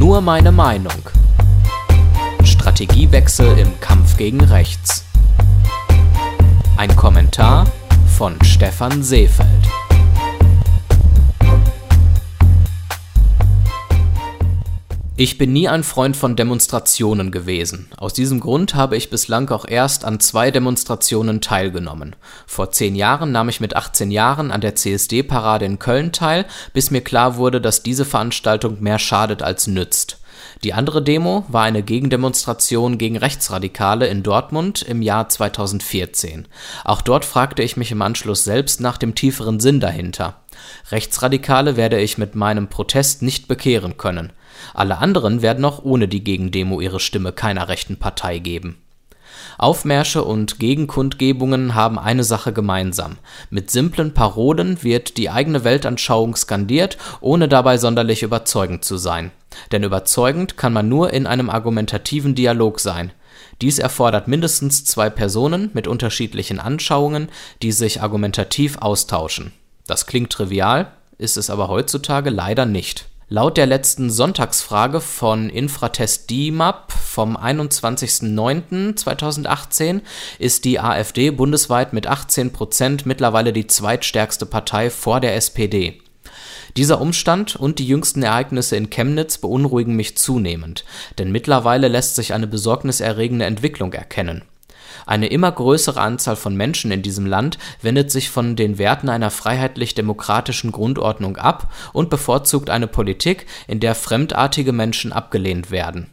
Nur meine Meinung. Strategiewechsel im Kampf gegen Rechts. Ein Kommentar von Stefan Seefeld. Ich bin nie ein Freund von Demonstrationen gewesen. Aus diesem Grund habe ich bislang auch erst an zwei Demonstrationen teilgenommen. Vor zehn Jahren nahm ich mit 18 Jahren an der CSD-Parade in Köln teil, bis mir klar wurde, dass diese Veranstaltung mehr schadet als nützt. Die andere Demo war eine Gegendemonstration gegen Rechtsradikale in Dortmund im Jahr 2014. Auch dort fragte ich mich im Anschluss selbst nach dem tieferen Sinn dahinter. Rechtsradikale werde ich mit meinem Protest nicht bekehren können. Alle anderen werden auch ohne die Gegendemo ihre Stimme keiner rechten Partei geben. Aufmärsche und Gegenkundgebungen haben eine Sache gemeinsam. Mit simplen Parolen wird die eigene Weltanschauung skandiert, ohne dabei sonderlich überzeugend zu sein. Denn überzeugend kann man nur in einem argumentativen Dialog sein. Dies erfordert mindestens zwei Personen mit unterschiedlichen Anschauungen, die sich argumentativ austauschen. Das klingt trivial, ist es aber heutzutage leider nicht. Laut der letzten Sonntagsfrage von Infratest DIMAP vom 21.09.2018 ist die AfD bundesweit mit 18 Prozent mittlerweile die zweitstärkste Partei vor der SPD. Dieser Umstand und die jüngsten Ereignisse in Chemnitz beunruhigen mich zunehmend, denn mittlerweile lässt sich eine besorgniserregende Entwicklung erkennen eine immer größere Anzahl von Menschen in diesem Land wendet sich von den Werten einer freiheitlich-demokratischen Grundordnung ab und bevorzugt eine Politik, in der fremdartige Menschen abgelehnt werden.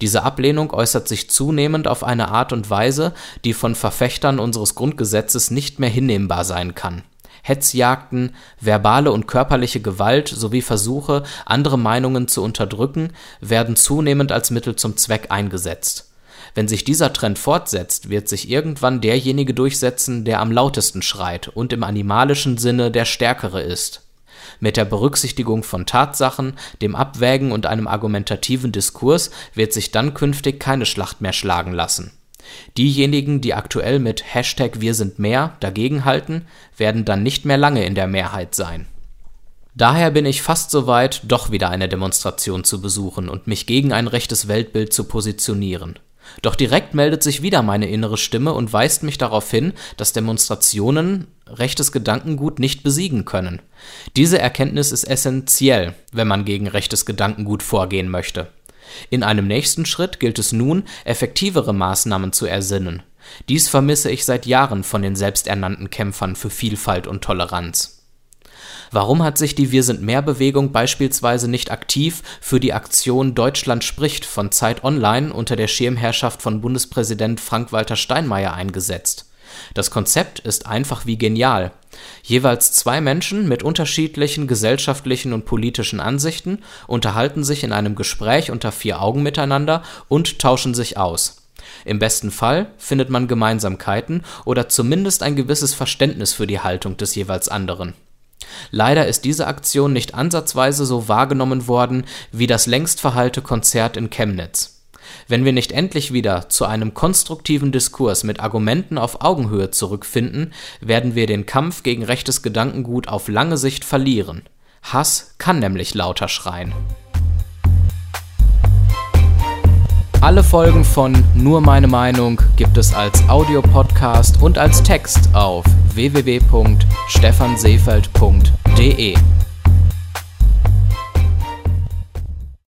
Diese Ablehnung äußert sich zunehmend auf eine Art und Weise, die von Verfechtern unseres Grundgesetzes nicht mehr hinnehmbar sein kann. Hetzjagden, verbale und körperliche Gewalt sowie Versuche, andere Meinungen zu unterdrücken, werden zunehmend als Mittel zum Zweck eingesetzt wenn sich dieser Trend fortsetzt, wird sich irgendwann derjenige durchsetzen, der am lautesten schreit und im animalischen Sinne der Stärkere ist. Mit der Berücksichtigung von Tatsachen, dem Abwägen und einem argumentativen Diskurs wird sich dann künftig keine Schlacht mehr schlagen lassen. Diejenigen, die aktuell mit Hashtag Wir sind mehr dagegenhalten, werden dann nicht mehr lange in der Mehrheit sein. Daher bin ich fast so weit, doch wieder eine Demonstration zu besuchen und mich gegen ein rechtes Weltbild zu positionieren. Doch direkt meldet sich wieder meine innere Stimme und weist mich darauf hin, dass Demonstrationen rechtes Gedankengut nicht besiegen können. Diese Erkenntnis ist essentiell, wenn man gegen rechtes Gedankengut vorgehen möchte. In einem nächsten Schritt gilt es nun, effektivere Maßnahmen zu ersinnen. Dies vermisse ich seit Jahren von den selbsternannten Kämpfern für Vielfalt und Toleranz. Warum hat sich die Wir sind mehr Bewegung beispielsweise nicht aktiv für die Aktion Deutschland spricht von Zeit Online unter der Schirmherrschaft von Bundespräsident Frank-Walter Steinmeier eingesetzt? Das Konzept ist einfach wie genial. Jeweils zwei Menschen mit unterschiedlichen gesellschaftlichen und politischen Ansichten unterhalten sich in einem Gespräch unter vier Augen miteinander und tauschen sich aus. Im besten Fall findet man Gemeinsamkeiten oder zumindest ein gewisses Verständnis für die Haltung des jeweils anderen. Leider ist diese Aktion nicht ansatzweise so wahrgenommen worden wie das längst verhallte Konzert in Chemnitz. Wenn wir nicht endlich wieder zu einem konstruktiven Diskurs mit Argumenten auf Augenhöhe zurückfinden, werden wir den Kampf gegen rechtes Gedankengut auf lange Sicht verlieren. Hass kann nämlich lauter schreien. Alle Folgen von Nur meine Meinung gibt es als Audiopodcast und als Text auf www.stephanseefeld.de.